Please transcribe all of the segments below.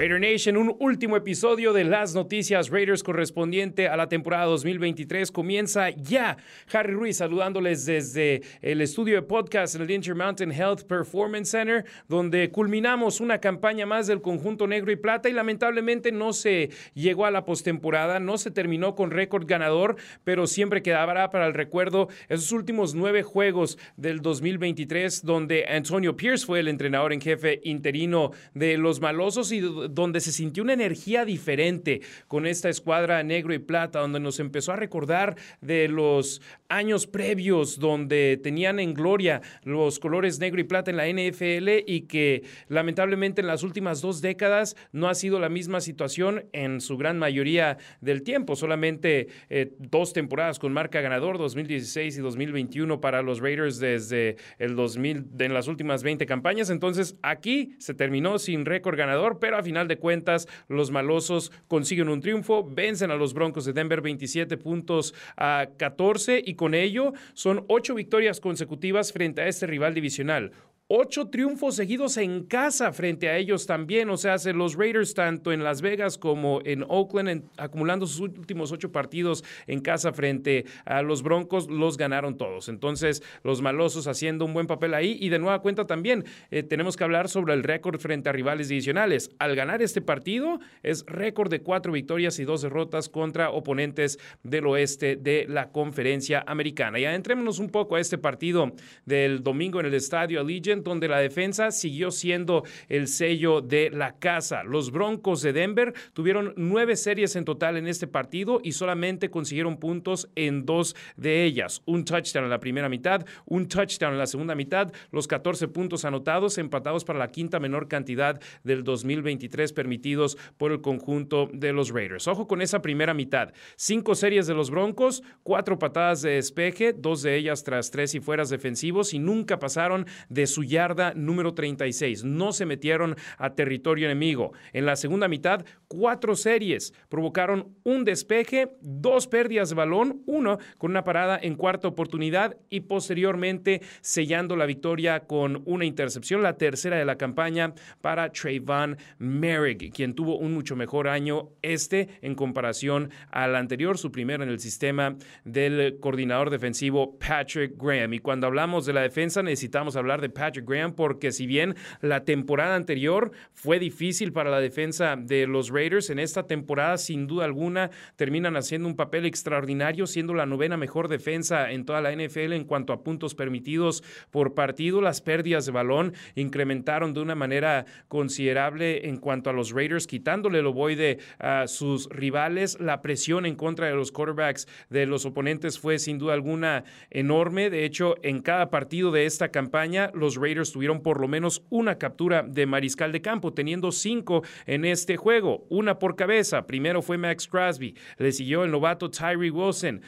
Raider Nation, un último episodio de las noticias Raiders correspondiente a la temporada 2023 comienza ya. Harry Ruiz saludándoles desde el estudio de podcast en el Intermountain Health Performance Center, donde culminamos una campaña más del conjunto negro y plata y lamentablemente no se llegó a la postemporada, no se terminó con récord ganador, pero siempre quedará para el recuerdo esos últimos nueve juegos del 2023, donde Antonio Pierce fue el entrenador en jefe interino de los malosos y donde se sintió una energía diferente con esta escuadra negro y plata, donde nos empezó a recordar de los años previos donde tenían en gloria los colores negro y plata en la NFL y que lamentablemente en las últimas dos décadas no ha sido la misma situación en su gran mayoría del tiempo. Solamente eh, dos temporadas con marca ganador, 2016 y 2021 para los Raiders desde el 2000, en las últimas 20 campañas. Entonces aquí se terminó sin récord ganador, pero a final de cuentas los malosos consiguen un triunfo, vencen a los Broncos de Denver 27 puntos a 14 y con ello son ocho victorias consecutivas frente a este rival divisional ocho triunfos seguidos en casa frente a ellos también. O sea, los Raiders tanto en Las Vegas como en Oakland, acumulando sus últimos ocho partidos en casa frente a los Broncos, los ganaron todos. Entonces, los malosos haciendo un buen papel ahí. Y de nueva cuenta también eh, tenemos que hablar sobre el récord frente a rivales divisionales. Al ganar este partido, es récord de cuatro victorias y dos derrotas contra oponentes del oeste de la conferencia americana. Ya entrémonos un poco a este partido del domingo en el estadio Allegiant donde la defensa siguió siendo el sello de la casa. Los Broncos de Denver tuvieron nueve series en total en este partido y solamente consiguieron puntos en dos de ellas. Un touchdown en la primera mitad, un touchdown en la segunda mitad, los 14 puntos anotados, empatados para la quinta menor cantidad del 2023 permitidos por el conjunto de los Raiders. Ojo con esa primera mitad. Cinco series de los Broncos, cuatro patadas de despeje, dos de ellas tras tres y fueras defensivos y nunca pasaron de su yarda número 36. No se metieron a territorio enemigo. En la segunda mitad, cuatro series provocaron un despeje, dos pérdidas de balón, uno con una parada en cuarta oportunidad y posteriormente sellando la victoria con una intercepción, la tercera de la campaña para Trayvon Merrick, quien tuvo un mucho mejor año este en comparación al anterior, su primero en el sistema del coordinador defensivo Patrick Graham. Y cuando hablamos de la defensa necesitamos hablar de Patrick Graham, porque si bien la temporada anterior fue difícil para la defensa de los Raiders, en esta temporada sin duda alguna terminan haciendo un papel extraordinario, siendo la novena mejor defensa en toda la NFL en cuanto a puntos permitidos por partido. Las pérdidas de balón incrementaron de una manera considerable en cuanto a los Raiders, quitándole el ovoide a sus rivales. La presión en contra de los quarterbacks de los oponentes fue sin duda alguna enorme. De hecho, en cada partido de esta campaña, los Raiders tuvieron por lo menos una captura de mariscal de campo, teniendo cinco en este juego, una por cabeza. Primero fue Max Crosby, le siguió el novato Tyree Wilson,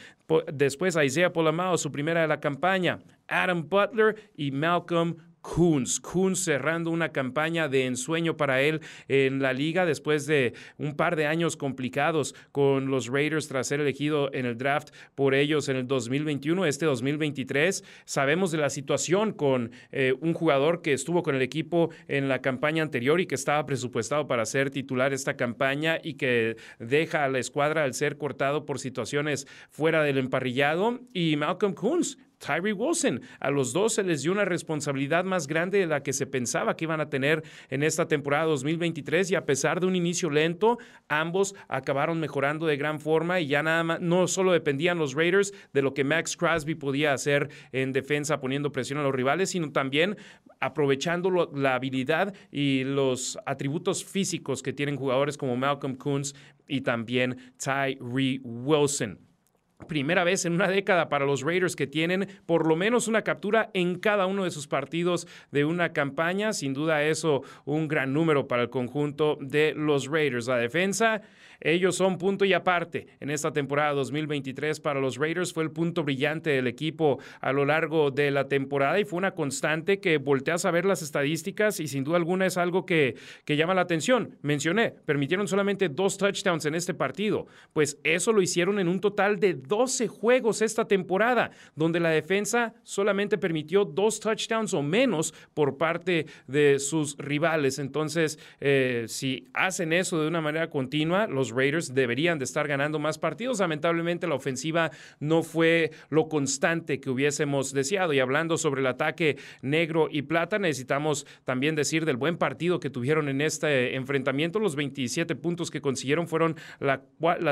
después Isaiah Polamao, su primera de la campaña, Adam Butler y Malcolm Kunz. Kunz cerrando una campaña de ensueño para él en la liga después de un par de años complicados con los Raiders tras ser elegido en el draft por ellos en el 2021, este 2023. Sabemos de la situación con eh, un jugador que estuvo con el equipo en la campaña anterior y que estaba presupuestado para ser titular esta campaña y que deja a la escuadra al ser cortado por situaciones fuera del emparrillado. Y Malcolm Kunz Tyree Wilson. A los dos se les dio una responsabilidad más grande de la que se pensaba que iban a tener en esta temporada 2023 y a pesar de un inicio lento, ambos acabaron mejorando de gran forma y ya nada más, no solo dependían los Raiders de lo que Max Crosby podía hacer en defensa poniendo presión a los rivales, sino también aprovechando la habilidad y los atributos físicos que tienen jugadores como Malcolm Coons y también Tyree Wilson. Primera vez en una década para los Raiders que tienen por lo menos una captura en cada uno de sus partidos de una campaña. Sin duda eso un gran número para el conjunto de los Raiders. La defensa ellos son punto y aparte en esta temporada 2023 para los Raiders. Fue el punto brillante del equipo a lo largo de la temporada y fue una constante que volteas a ver las estadísticas y sin duda alguna es algo que, que llama la atención. Mencioné, permitieron solamente dos touchdowns en este partido. Pues eso lo hicieron en un total de 12 juegos esta temporada, donde la defensa solamente permitió dos touchdowns o menos por parte de sus rivales. Entonces, eh, si hacen eso de una manera continua, los Raiders deberían de estar ganando más partidos. Lamentablemente la ofensiva no fue lo constante que hubiésemos deseado. Y hablando sobre el ataque negro y plata, necesitamos también decir del buen partido que tuvieron en este enfrentamiento. Los 27 puntos que consiguieron fueron la,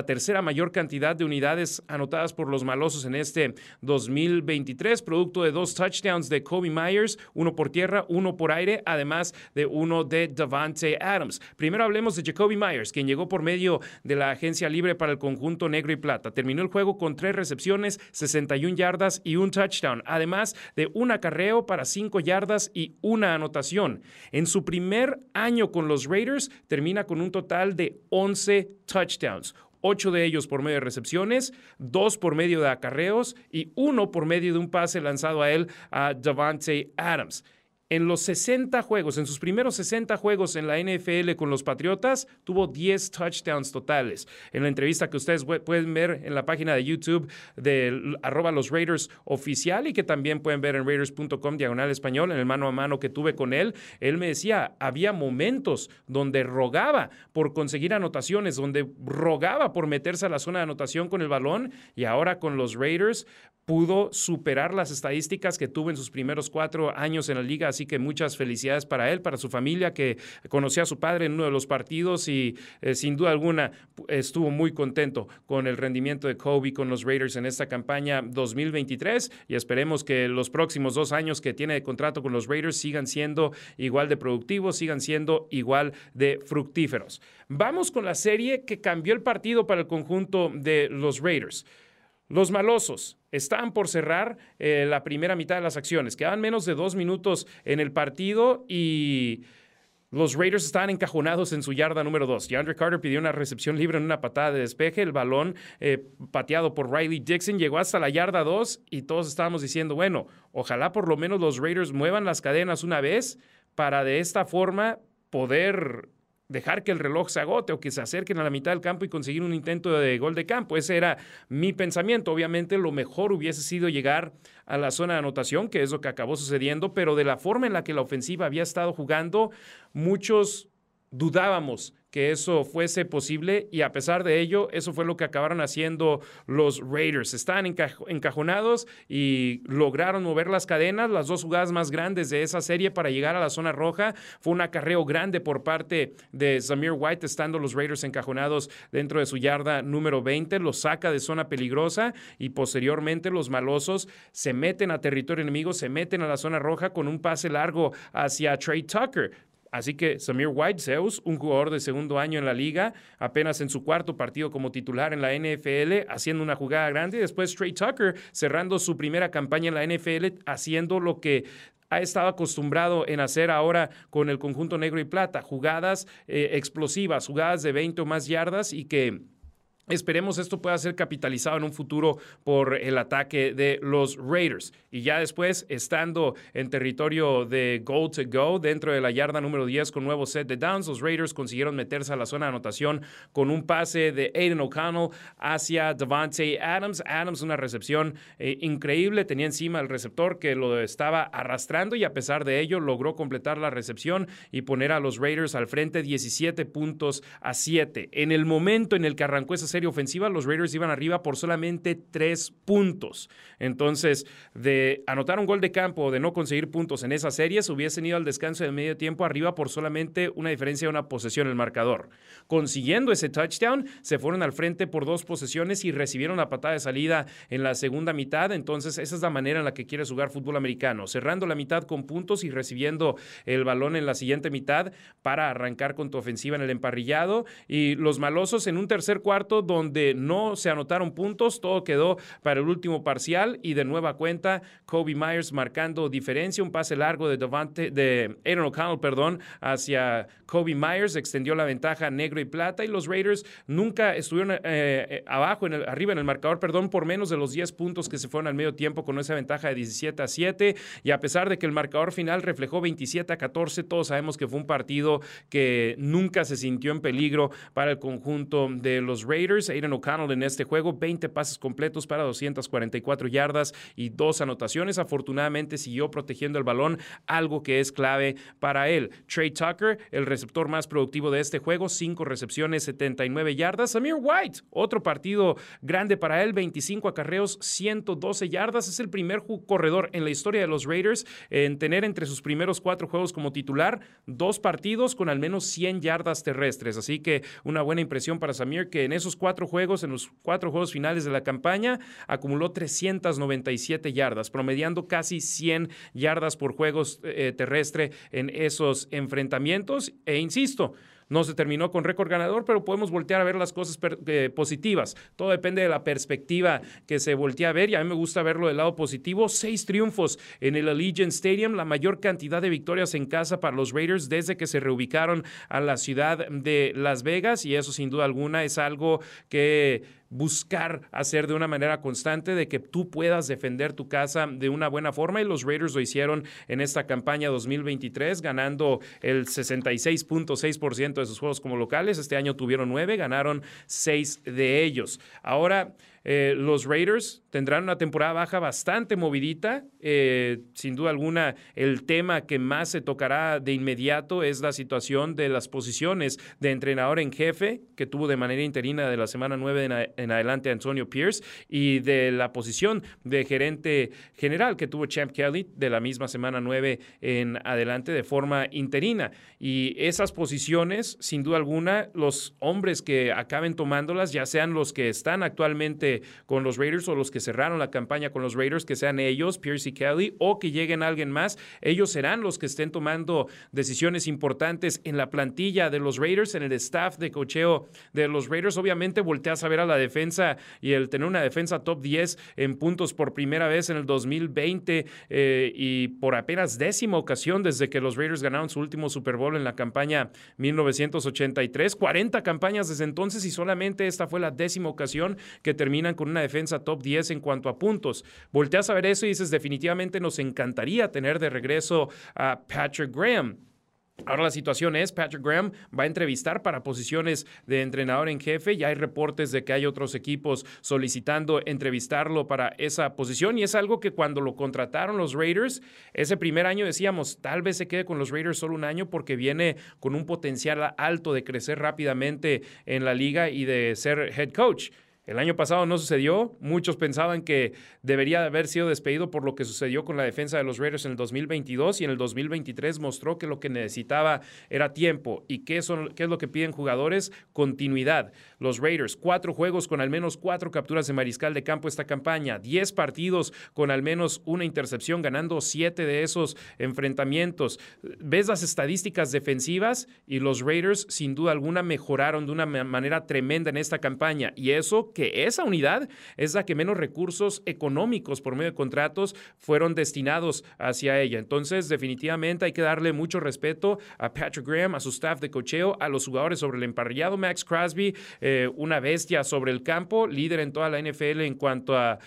tercera mayor cantidad de unidades anotadas por los malosos en este 2023, producto de dos touchdowns de Kobe Myers, uno por tierra, uno por aire, además de uno de Davante Adams. Primero hablemos de Jacoby Myers, quien llegó por medio de la agencia libre para el conjunto negro y plata. Terminó el juego con tres recepciones, 61 yardas y un touchdown, además de un acarreo para cinco yardas y una anotación. En su primer año con los Raiders, termina con un total de 11 touchdowns. Ocho de ellos por medio de recepciones, dos por medio de acarreos y uno por medio de un pase lanzado a él a Davante Adams en los 60 juegos, en sus primeros 60 juegos en la NFL con los Patriotas, tuvo 10 touchdowns totales. En la entrevista que ustedes pueden ver en la página de YouTube de arroba los Raiders oficial y que también pueden ver en raiders.com diagonal español, en el mano a mano que tuve con él, él me decía, había momentos donde rogaba por conseguir anotaciones, donde rogaba por meterse a la zona de anotación con el balón y ahora con los Raiders pudo superar las estadísticas que tuvo en sus primeros cuatro años en la liga. Así que muchas felicidades para él, para su familia, que conoció a su padre en uno de los partidos y eh, sin duda alguna estuvo muy contento con el rendimiento de Kobe con los Raiders en esta campaña 2023 y esperemos que los próximos dos años que tiene de contrato con los Raiders sigan siendo igual de productivos, sigan siendo igual de fructíferos. Vamos con la serie que cambió el partido para el conjunto de los Raiders. Los malosos están por cerrar eh, la primera mitad de las acciones. Quedaban menos de dos minutos en el partido y los Raiders estaban encajonados en su yarda número dos. DeAndre Carter pidió una recepción libre en una patada de despeje. El balón eh, pateado por Riley Dixon llegó hasta la yarda dos y todos estábamos diciendo, bueno, ojalá por lo menos los Raiders muevan las cadenas una vez para de esta forma poder dejar que el reloj se agote o que se acerquen a la mitad del campo y conseguir un intento de gol de campo. Ese era mi pensamiento. Obviamente lo mejor hubiese sido llegar a la zona de anotación, que es lo que acabó sucediendo, pero de la forma en la que la ofensiva había estado jugando, muchos dudábamos que eso fuese posible y a pesar de ello, eso fue lo que acabaron haciendo los Raiders. Estaban encajonados y lograron mover las cadenas, las dos jugadas más grandes de esa serie para llegar a la zona roja. Fue un acarreo grande por parte de Samir White, estando los Raiders encajonados dentro de su yarda número 20, los saca de zona peligrosa y posteriormente los malosos se meten a territorio enemigo, se meten a la zona roja con un pase largo hacia Trey Tucker. Así que Samir White, Zeus, un jugador de segundo año en la liga, apenas en su cuarto partido como titular en la NFL, haciendo una jugada grande. Y después Trey Tucker cerrando su primera campaña en la NFL, haciendo lo que ha estado acostumbrado en hacer ahora con el conjunto negro y plata, jugadas eh, explosivas, jugadas de 20 o más yardas y que Esperemos esto pueda ser capitalizado en un futuro por el ataque de los Raiders. Y ya después, estando en territorio de goal to go, dentro de la yarda número 10 con nuevo set de downs, los Raiders consiguieron meterse a la zona de anotación con un pase de Aiden O'Connell hacia Devante Adams. Adams, una recepción eh, increíble, tenía encima el receptor que lo estaba arrastrando y a pesar de ello logró completar la recepción y poner a los Raiders al frente 17 puntos a 7. En el momento en el que arrancó esa serie, ofensiva, los Raiders iban arriba por solamente tres puntos. Entonces, de anotar un gol de campo o de no conseguir puntos en esas series, hubiesen ido al descanso de medio tiempo arriba por solamente una diferencia de una posesión en el marcador. Consiguiendo ese touchdown, se fueron al frente por dos posesiones y recibieron la patada de salida en la segunda mitad. Entonces, esa es la manera en la que quieres jugar fútbol americano, cerrando la mitad con puntos y recibiendo el balón en la siguiente mitad para arrancar con tu ofensiva en el emparrillado. Y los malosos en un tercer cuarto donde no se anotaron puntos, todo quedó para el último parcial y de nueva cuenta Kobe Myers marcando diferencia, un pase largo de Devante, de Aaron O'Connell, perdón, hacia Kobe Myers, extendió la ventaja negro y plata y los Raiders nunca estuvieron eh, eh, abajo, en el, arriba en el marcador, perdón, por menos de los 10 puntos que se fueron al medio tiempo con esa ventaja de 17 a 7 y a pesar de que el marcador final reflejó 27 a 14, todos sabemos que fue un partido que nunca se sintió en peligro para el conjunto de los Raiders. Aiden O'Connell en este juego, 20 pases completos para 244 yardas y dos anotaciones. Afortunadamente siguió protegiendo el balón, algo que es clave para él. Trey Tucker, el receptor más productivo de este juego, 5 recepciones, 79 yardas. Samir White, otro partido grande para él, 25 acarreos, 112 yardas. Es el primer corredor en la historia de los Raiders en tener entre sus primeros cuatro juegos como titular dos partidos con al menos 100 yardas terrestres. Así que una buena impresión para Samir, que en esos cuatro juegos, en los cuatro juegos finales de la campaña, acumuló 397 yardas, promediando casi 100 yardas por juegos eh, terrestre en esos enfrentamientos. E insisto, no se terminó con récord ganador, pero podemos voltear a ver las cosas eh, positivas. Todo depende de la perspectiva que se voltea a ver y a mí me gusta verlo del lado positivo. Seis triunfos en el Allegiant Stadium, la mayor cantidad de victorias en casa para los Raiders desde que se reubicaron a la ciudad de Las Vegas y eso sin duda alguna es algo que buscar hacer de una manera constante de que tú puedas defender tu casa de una buena forma y los Raiders lo hicieron en esta campaña 2023 ganando el 66.6% de sus juegos como locales. Este año tuvieron nueve, ganaron seis de ellos. Ahora eh, los Raiders tendrán una temporada baja bastante movidita. Eh, sin duda alguna, el tema que más se tocará de inmediato es la situación de las posiciones de entrenador en jefe, que tuvo de manera interina de la semana 9 en, adelante Antonio Pierce, y de la posición de gerente general que tuvo Champ Kelly de la misma semana 9 en adelante de forma interina. Y esas posiciones, sin duda alguna, los hombres que acaben tomándolas, ya sean los que están actualmente con los Raiders o los que cerraron la campaña con los Raiders, que sean ellos, Pierce y Kelly, o que lleguen alguien más, ellos serán los que estén tomando decisiones importantes en la plantilla de los Raiders, en el staff de cocheo de los Raiders. Obviamente volteas a ver a la defensa y el tener una defensa top 10 en puntos por primera vez en el 2020 eh, y por apenas décima ocasión desde que los Raiders ganaron su último Super Bowl en la campaña 1983. 40 campañas desde entonces y solamente esta fue la décima ocasión que terminó con una defensa top 10 en cuanto a puntos. Volteas a ver eso y dices, definitivamente nos encantaría tener de regreso a Patrick Graham. Ahora la situación es, Patrick Graham va a entrevistar para posiciones de entrenador en jefe. Ya hay reportes de que hay otros equipos solicitando entrevistarlo para esa posición y es algo que cuando lo contrataron los Raiders, ese primer año decíamos, tal vez se quede con los Raiders solo un año porque viene con un potencial alto de crecer rápidamente en la liga y de ser head coach. El año pasado no sucedió. Muchos pensaban que debería haber sido despedido por lo que sucedió con la defensa de los Raiders en el 2022 y en el 2023 mostró que lo que necesitaba era tiempo. ¿Y qué, es lo que piden jugadores? Continuidad. Los Raiders, cuatro juegos con al menos cuatro capturas de mariscal de campo esta campaña, diez partidos con al menos una intercepción, ganando siete de esos enfrentamientos. Ves las estadísticas defensivas y los Raiders sin duda alguna mejoraron de una manera tremenda en esta campaña. Y eso esa unidad es la que menos recursos económicos por medio de contratos fueron destinados hacia ella. Entonces, definitivamente hay que darle mucho respeto a Patrick Graham, a su staff de cocheo, a los jugadores sobre el emparrillado. Max Crosby, eh, una bestia sobre el campo, líder en toda la NFL en cuanto a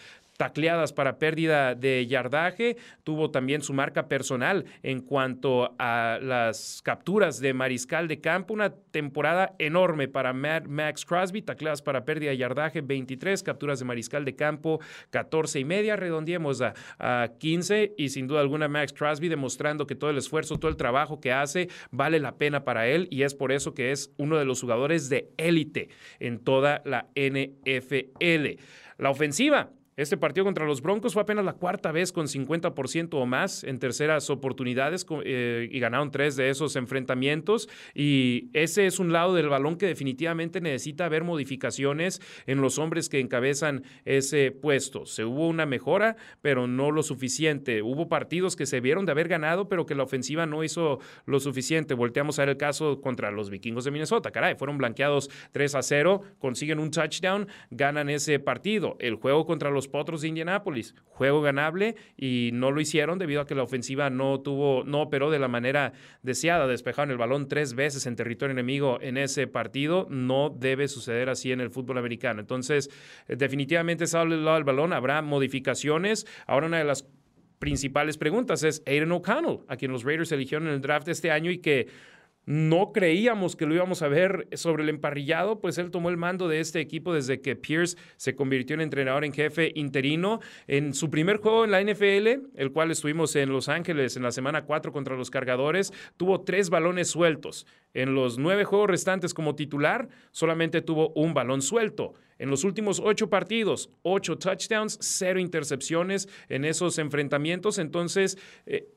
tacleadas para pérdida de yardaje, tuvo también su marca personal en cuanto a las capturas de mariscal de campo, una temporada enorme para Max Crosby, tacleadas para pérdida de yardaje 23, capturas de mariscal de campo 14 y media, redondeemos a, a 15 y sin duda alguna Max Crosby demostrando que todo el esfuerzo, todo el trabajo que hace vale la pena para él y es por eso que es uno de los jugadores de élite en toda la NFL. La ofensiva Este partido contra los Broncos fue apenas la cuarta vez con 50% o más en terceras oportunidades eh, y ganaron tres de esos enfrentamientos. Y ese es un lado del balón que definitivamente necesita haber modificaciones en los hombres que encabezan ese puesto. Se hubo una mejora, pero no lo suficiente. Hubo partidos que se vieron de haber ganado, pero que la ofensiva no hizo lo suficiente. Volteamos a ver el caso contra los vikingos de Minnesota. Caray, fueron blanqueados 3 a 0, consiguen un touchdown, ganan ese partido. El juego contra los Potros de Indianápolis. Juego ganable y no lo hicieron debido a que la ofensiva no tuvo, no operó de la manera deseada. Despejaron el balón tres veces en territorio enemigo en ese partido. No debe suceder así en el fútbol americano. Entonces, eh, definitivamente sale el lado del balón. Habrá modificaciones. Ahora una de las principales preguntas es Aiden O'Connell, a quien los Raiders eligieron en el draft este año y que no creíamos que lo íbamos a ver sobre el emparrillado, pues él tomó el mando de este equipo desde que Pierce se convirtió en entrenador en jefe interino. En su primer juego en la NFL, el cual estuvimos en Los Ángeles en la semana 4 contra los cargadores, tuvo tres balones sueltos. En los nueve juegos restantes como titular, solamente tuvo un balón suelto. En los últimos ocho partidos, ocho touchdowns, cero intercepciones en esos enfrentamientos. Entonces, eh,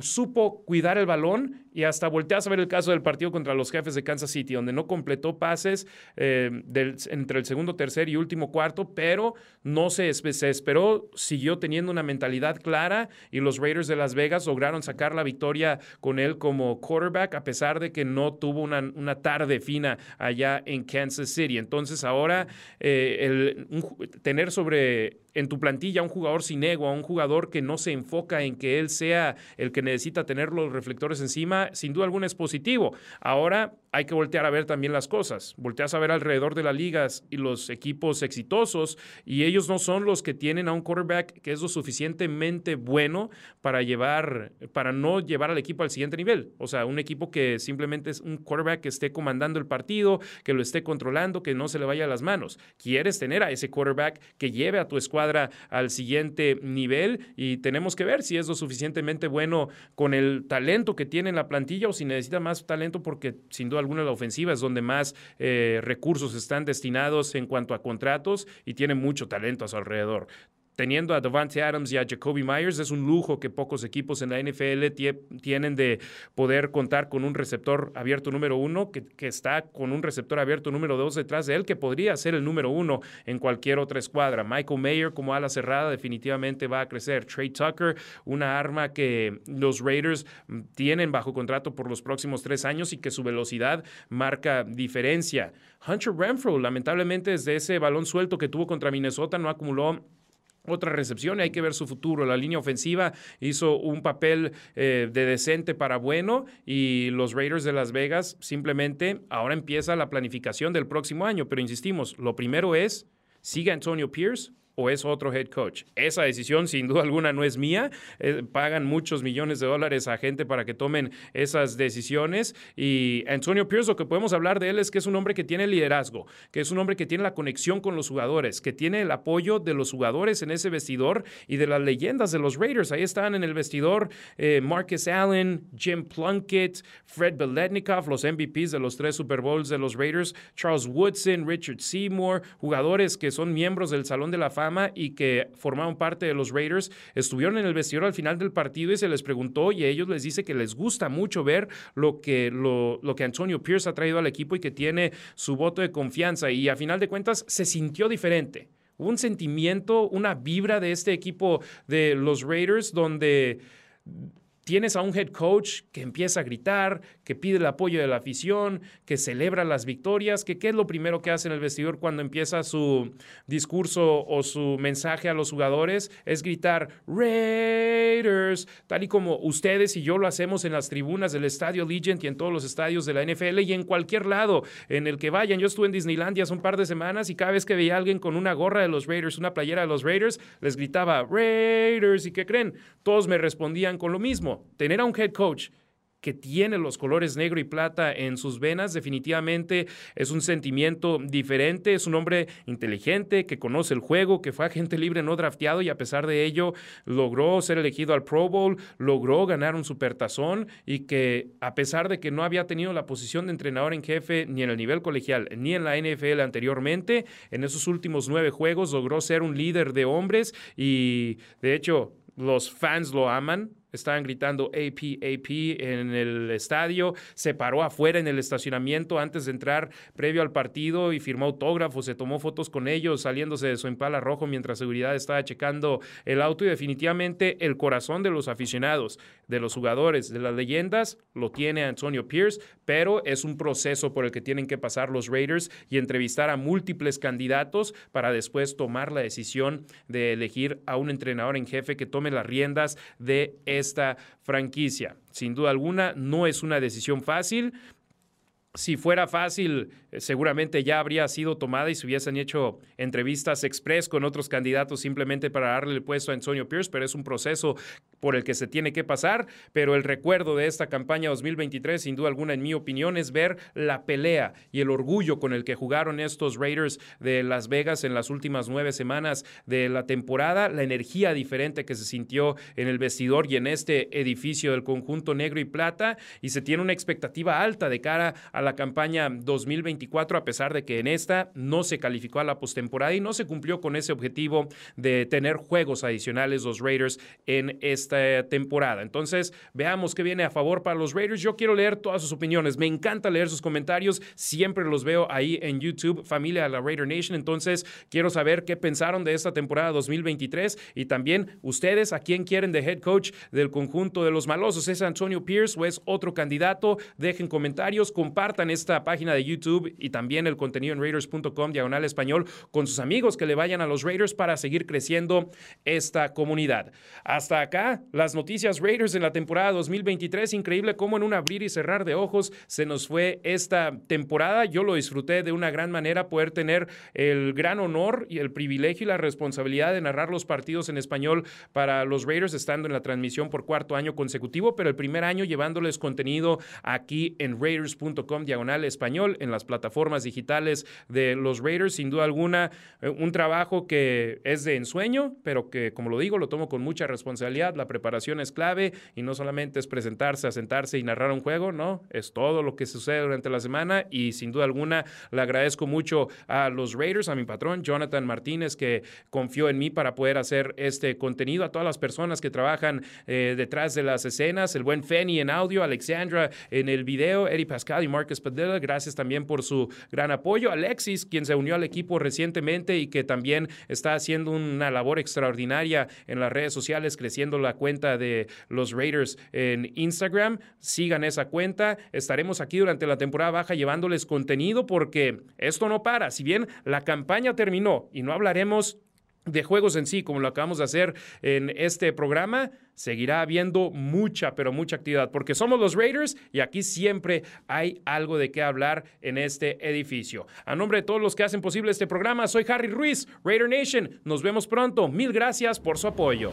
supo cuidar el balón y hasta volteas a ver el caso del partido contra los jefes de Kansas City, donde no completó pases eh, entre el segundo, tercer y último cuarto, pero no se, se, esperó, siguió teniendo una mentalidad clara y los Raiders de Las Vegas lograron sacar la victoria con él como quarterback, a pesar de que no tuvo una, una tarde fina allá en Kansas City. Entonces ahora eh, el, tener sobre en tu plantilla un jugador sin ego, a un jugador que no se enfoca en que él sea el que necesita tener los reflectores encima, sin duda alguna es positivo. Ahora hay que voltear a ver también las cosas. Volteas a ver alrededor de las ligas y los equipos exitosos y ellos no son los que tienen a un quarterback que es lo suficientemente bueno para llevar, para no llevar al equipo al siguiente nivel. O sea, un equipo que simplemente es un quarterback que esté comandando el partido, que lo esté controlando, que no se le vaya a las manos. Quieres tener a ese quarterback que lleve a tu escuadra al siguiente nivel y tenemos que ver si es lo suficientemente bueno con el talento que tiene en la plantilla o si necesita más talento porque sin duda alguna la ofensiva es donde más eh, recursos están destinados en cuanto a contratos y tiene mucho talento a su alrededor teniendo a Devante Adams y a Jacoby Myers, es un lujo que pocos equipos en la NFL tienen de poder contar con un receptor abierto número uno, que, está con un receptor abierto número dos detrás de él, que podría ser el número uno en cualquier otra escuadra. Michael Mayer como ala cerrada definitivamente va a crecer. Trey Tucker, una arma que los Raiders tienen bajo contrato por los próximos tres años y que su velocidad marca diferencia. Hunter Renfro, lamentablemente desde ese balón suelto que tuvo contra Minnesota, no acumuló otra recepción, hay que ver su futuro. La línea ofensiva hizo un papel eh, de decente para bueno y los Raiders de Las Vegas simplemente ahora empieza la planificación del próximo año. Pero insistimos, lo primero es, sigue Antonio Pierce, o es otro head coach. Esa decisión sin duda alguna no es mía. Eh, pagan muchos millones de dólares a gente para que tomen esas decisiones. Y Antonio Pierce, lo que podemos hablar de él es que es un hombre que tiene liderazgo, que es un hombre que tiene la conexión con los jugadores, que tiene el apoyo de los jugadores en ese vestidor y de las leyendas de los Raiders. Ahí están en el vestidor eh, Marcus Allen, Jim Plunkett, Fred Beletnikov, los MVPs de los tres Super Bowls de los Raiders, Charles Woodson, Richard Seymour, jugadores que son miembros del Salón de la Fama y que formaban parte de los Raiders, estuvieron en el vestidor al final del partido y se les preguntó y a ellos les dice que les gusta mucho ver lo que, lo, lo que Antonio Pierce ha traído al equipo y que tiene su voto de confianza y a final de cuentas se sintió diferente. Un sentimiento, una vibra de este equipo de los Raiders donde tienes a un head coach que empieza a gritar, que pide el apoyo de la afición, que celebra las victorias, que qué es lo primero que hace en el vestidor cuando empieza su discurso o su mensaje a los jugadores, es gritar Raiders, tal y como ustedes y yo lo hacemos en las tribunas del Estadio Legend y en todos los estadios de la NFL y en cualquier lado en el que vayan. Yo estuve en Disneylandia hace un par de semanas y cada vez que veía a alguien con una gorra de los Raiders, una playera de los Raiders, les gritaba Raiders y ¿qué creen? Todos me respondían con lo mismo tener a un head coach que tiene los colores negro y plata en sus venas. Definitivamente es un sentimiento diferente. Es un hombre inteligente que conoce el juego, que fue agente libre no drafteado y a pesar de ello logró ser elegido al Pro Bowl, logró ganar un supertazón y que a pesar de que no había tenido la posición de entrenador en jefe ni en el nivel colegial ni en la NFL anteriormente, en esos últimos nueve juegos logró ser un líder de hombres y de hecho los fans lo aman estaban gritando AP, AP en el estadio, se paró afuera en el estacionamiento antes de entrar previo al partido y firmó autógrafos, se tomó fotos con ellos saliéndose de su impala rojo mientras seguridad estaba checando el auto y definitivamente el corazón de los aficionados, de los jugadores, de las leyendas, lo tiene Antonio Pierce, pero es un proceso por el que tienen que pasar los Raiders y entrevistar a múltiples candidatos para después tomar la decisión de elegir a un entrenador en jefe que tome las riendas de esta franquicia. Sin duda alguna, no es una decisión fácil. Si fuera fácil, eh, seguramente ya habría sido tomada y se hubiesen hecho entrevistas express con otros candidatos simplemente para darle el puesto a Antonio Pierce, pero es un proceso por el que se tiene que pasar. Pero el recuerdo de esta campaña 2023, sin duda alguna, en mi opinión, es ver la pelea y el orgullo con el que jugaron estos Raiders de Las Vegas en las últimas nueve semanas de la temporada, la energía diferente que se sintió en el vestidor y en este edificio del conjunto negro y plata, y se tiene una expectativa alta de cara a la campaña 2024, a pesar de que en esta no se calificó a la postemporada y no se cumplió con ese objetivo de tener juegos adicionales los Raiders en esta temporada. Entonces, veamos qué viene a favor para los Raiders. Yo quiero leer todas sus opiniones. Me encanta leer sus comentarios. Siempre los veo ahí en YouTube, familia de la Raider Nation. Entonces, quiero saber qué pensaron de esta temporada 2023 y también ustedes a quién quieren de head coach del conjunto de los malosos. ¿Es Antonio Pierce o es otro candidato? Dejen comentarios, compartan esta página de YouTube y también el contenido en raiders.com diagonal español con sus amigos que le vayan a los Raiders para seguir creciendo esta comunidad. Hasta acá, las noticias Raiders en la temporada 2023. Increíble cómo en un abrir y cerrar de ojos se nos fue esta temporada. Yo lo disfruté de una gran manera poder tener el gran honor y el privilegio y la responsabilidad de narrar los partidos en español para los Raiders estando en la transmisión por cuarto año consecutivo, pero el primer año llevándoles contenido aquí en raiders.com diagonal español en las plataformas digitales de los Raiders. Sin duda alguna, eh, un trabajo que es de ensueño, pero que, como lo digo, lo tomo con mucha responsabilidad. La preparación es clave y no solamente es presentarse, sentarse y narrar un juego, no, es todo lo que sucede durante la semana y sin duda alguna le agradezco mucho a los Raiders, a mi patrón Jonathan Martínez, que confió en mí para poder hacer este contenido, a todas las personas que trabajan eh, detrás de las escenas, el buen Fenny en audio, Alexandra en el video, Eddie Pascal y Marcus gracias también por su gran apoyo. Alexis, quien se unió al equipo recientemente y que también está haciendo una labor extraordinaria en las redes sociales, creciendo cuenta de los Raiders en Instagram. Sigan esa cuenta. Estaremos aquí durante la temporada baja llevándoles contenido porque esto no para. Si bien la campaña terminó y no hablaremos de juegos en sí, como lo acabamos de hacer en este programa, seguirá habiendo mucha, pero mucha actividad, porque somos los Raiders y aquí siempre hay algo de qué hablar en este edificio. A nombre de todos los que hacen posible este programa, soy Harry Ruiz, Raider Nation. Nos vemos pronto. Mil gracias por su apoyo.